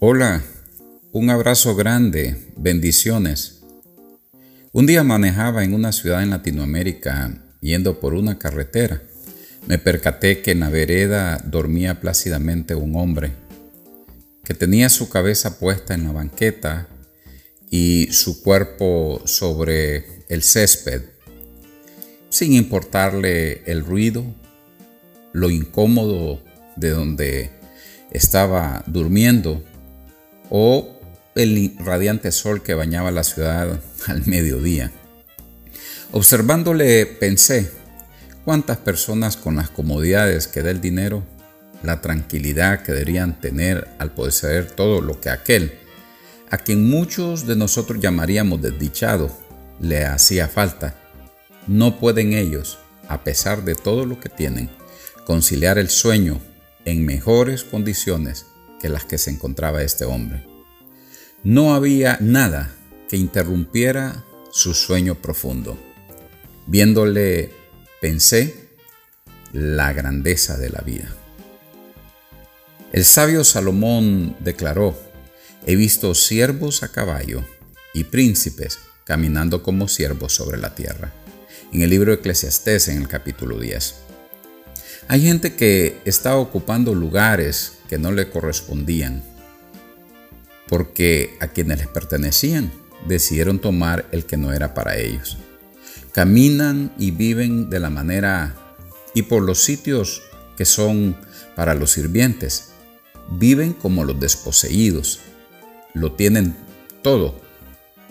Hola, un abrazo grande, bendiciones. Un día manejaba en una ciudad en Latinoamérica yendo por una carretera. Me percaté que en la vereda dormía plácidamente un hombre, que tenía su cabeza puesta en la banqueta y su cuerpo sobre el césped, sin importarle el ruido, lo incómodo de donde estaba durmiendo o el radiante sol que bañaba la ciudad al mediodía. Observándole pensé, ¿cuántas personas con las comodidades que da el dinero, la tranquilidad que deberían tener al poseer todo lo que aquel, a quien muchos de nosotros llamaríamos desdichado, le hacía falta? No pueden ellos, a pesar de todo lo que tienen, conciliar el sueño en mejores condiciones que las que se encontraba este hombre. No había nada que interrumpiera su sueño profundo. Viéndole, pensé la grandeza de la vida. El sabio Salomón declaró, he visto siervos a caballo y príncipes caminando como siervos sobre la tierra. En el libro Eclesiastés en el capítulo 10. Hay gente que está ocupando lugares que no le correspondían, porque a quienes les pertenecían decidieron tomar el que no era para ellos. Caminan y viven de la manera y por los sitios que son para los sirvientes. Viven como los desposeídos. Lo tienen todo,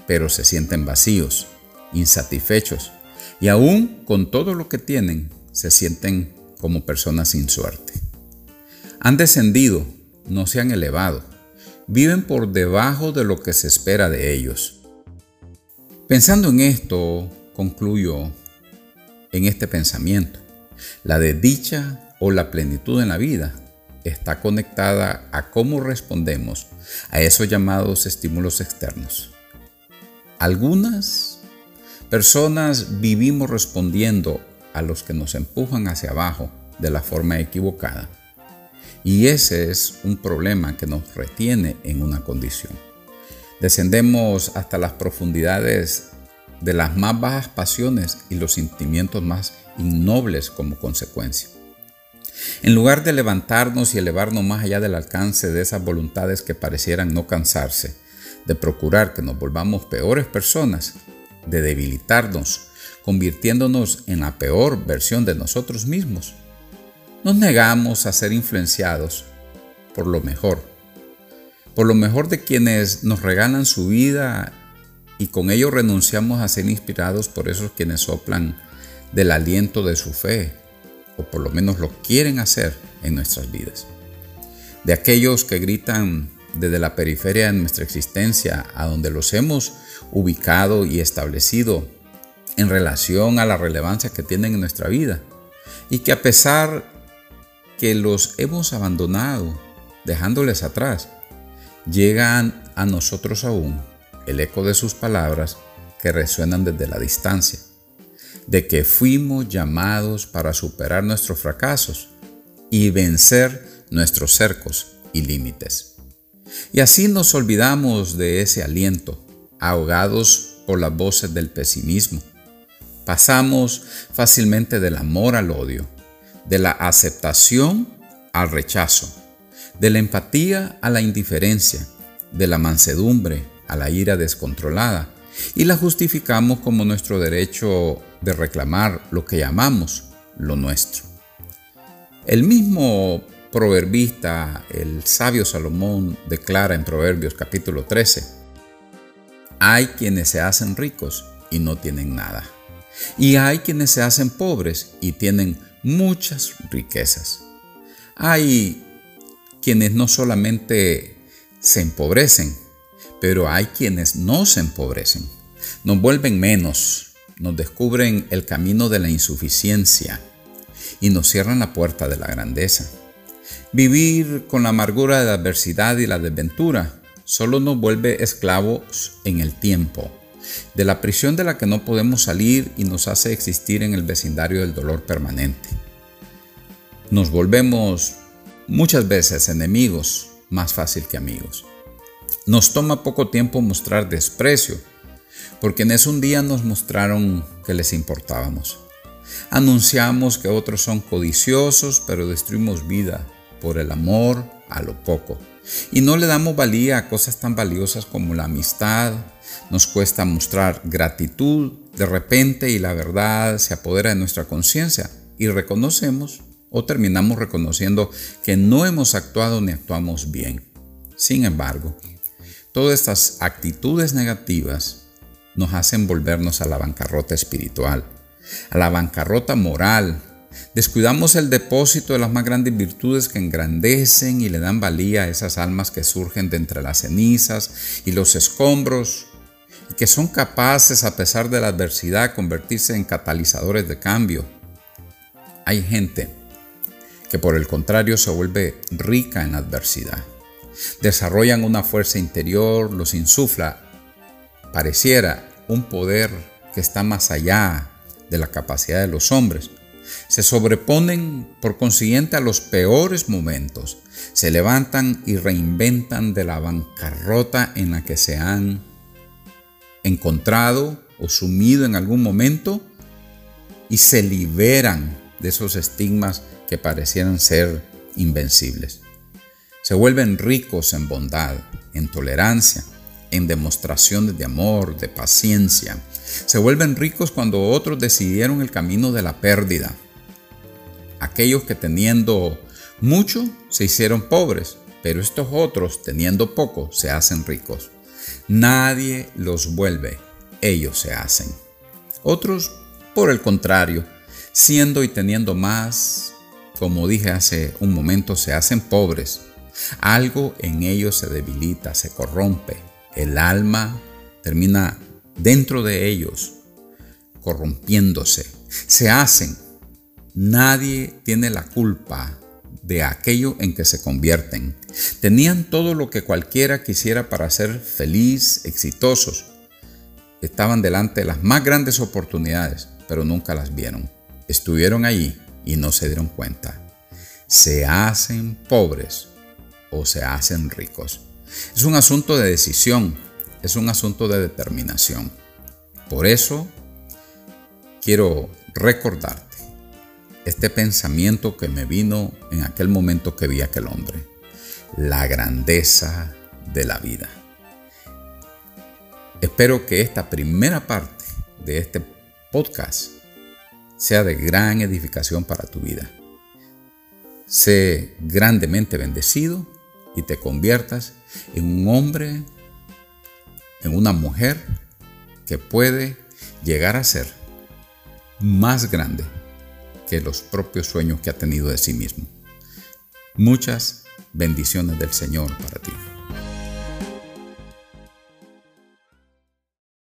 pero se sienten vacíos, insatisfechos y aún con todo lo que tienen se sienten como personas sin suerte. Han descendido, no se han elevado, viven por debajo de lo que se espera de ellos. Pensando en esto, concluyo en este pensamiento. La desdicha o la plenitud en la vida está conectada a cómo respondemos a esos llamados estímulos externos. Algunas personas vivimos respondiendo a los que nos empujan hacia abajo de la forma equivocada. Y ese es un problema que nos retiene en una condición. Descendemos hasta las profundidades de las más bajas pasiones y los sentimientos más innobles como consecuencia. En lugar de levantarnos y elevarnos más allá del alcance de esas voluntades que parecieran no cansarse, de procurar que nos volvamos peores personas, de debilitarnos convirtiéndonos en la peor versión de nosotros mismos. Nos negamos a ser influenciados por lo mejor, por lo mejor de quienes nos regalan su vida y con ello renunciamos a ser inspirados por esos quienes soplan del aliento de su fe, o por lo menos lo quieren hacer en nuestras vidas. De aquellos que gritan desde la periferia de nuestra existencia, a donde los hemos ubicado y establecido en relación a la relevancia que tienen en nuestra vida y que a pesar que los hemos abandonado, dejándoles atrás, llegan a nosotros aún el eco de sus palabras que resuenan desde la distancia, de que fuimos llamados para superar nuestros fracasos y vencer nuestros cercos y límites. Y así nos olvidamos de ese aliento, ahogados por las voces del pesimismo, Pasamos fácilmente del amor al odio, de la aceptación al rechazo, de la empatía a la indiferencia, de la mansedumbre a la ira descontrolada, y la justificamos como nuestro derecho de reclamar lo que llamamos lo nuestro. El mismo proverbista, el sabio Salomón, declara en Proverbios capítulo 13, hay quienes se hacen ricos y no tienen nada y hay quienes se hacen pobres y tienen muchas riquezas. Hay quienes no solamente se empobrecen, pero hay quienes no se empobrecen. Nos vuelven menos, nos descubren el camino de la insuficiencia y nos cierran la puerta de la grandeza. Vivir con la amargura de la adversidad y la desventura solo nos vuelve esclavos en el tiempo de la prisión de la que no podemos salir y nos hace existir en el vecindario del dolor permanente. Nos volvemos muchas veces enemigos más fácil que amigos. Nos toma poco tiempo mostrar desprecio, porque en ese un día nos mostraron que les importábamos. Anunciamos que otros son codiciosos, pero destruimos vida por el amor a lo poco. Y no le damos valía a cosas tan valiosas como la amistad. Nos cuesta mostrar gratitud de repente y la verdad se apodera de nuestra conciencia y reconocemos o terminamos reconociendo que no hemos actuado ni actuamos bien. Sin embargo, todas estas actitudes negativas nos hacen volvernos a la bancarrota espiritual, a la bancarrota moral, Descuidamos el depósito de las más grandes virtudes que engrandecen y le dan valía a esas almas que surgen de entre las cenizas y los escombros y que son capaces a pesar de la adversidad convertirse en catalizadores de cambio. Hay gente que por el contrario se vuelve rica en adversidad. Desarrollan una fuerza interior, los insufla, pareciera un poder que está más allá de la capacidad de los hombres se sobreponen por consiguiente a los peores momentos, se levantan y reinventan de la bancarrota en la que se han encontrado o sumido en algún momento y se liberan de esos estigmas que parecieran ser invencibles. Se vuelven ricos en bondad, en tolerancia, en demostraciones de amor, de paciencia. Se vuelven ricos cuando otros decidieron el camino de la pérdida aquellos que teniendo mucho se hicieron pobres, pero estos otros teniendo poco se hacen ricos. Nadie los vuelve, ellos se hacen. Otros, por el contrario, siendo y teniendo más, como dije hace un momento, se hacen pobres. Algo en ellos se debilita, se corrompe. El alma termina dentro de ellos, corrompiéndose. Se hacen Nadie tiene la culpa de aquello en que se convierten. Tenían todo lo que cualquiera quisiera para ser feliz, exitosos. Estaban delante de las más grandes oportunidades, pero nunca las vieron. Estuvieron allí y no se dieron cuenta. Se hacen pobres o se hacen ricos. Es un asunto de decisión, es un asunto de determinación. Por eso quiero recordarte este pensamiento que me vino en aquel momento que vi a aquel hombre. La grandeza de la vida. Espero que esta primera parte de este podcast sea de gran edificación para tu vida. Sé grandemente bendecido y te conviertas en un hombre, una mujer que puede llegar a ser más grande que los propios sueños que ha tenido de sí mismo. Muchas bendiciones del Señor para ti.